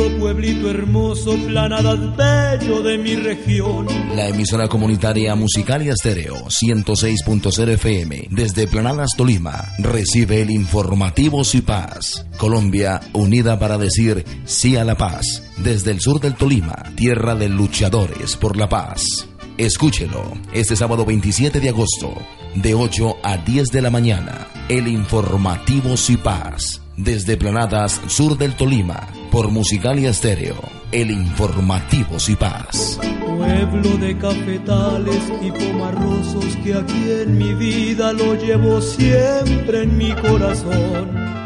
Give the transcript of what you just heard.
lindo pueblito hermoso, planada bello de mi región. La emisora comunitaria Musical y Estéreo 106.0 FM desde Planadas Tolima recibe el informativo Si Paz. Colombia unida para decir sí a la paz. Desde el sur del Tolima, tierra de luchadores por la paz. Escúchelo este sábado 27 de agosto, de 8 a 10 de la mañana. El informativo Si Paz desde Planadas Sur del Tolima, por Musicalia Estéreo, el informativo Paz. Pueblo de cafetales y pomarrosos que aquí en mi vida lo llevo siempre en mi corazón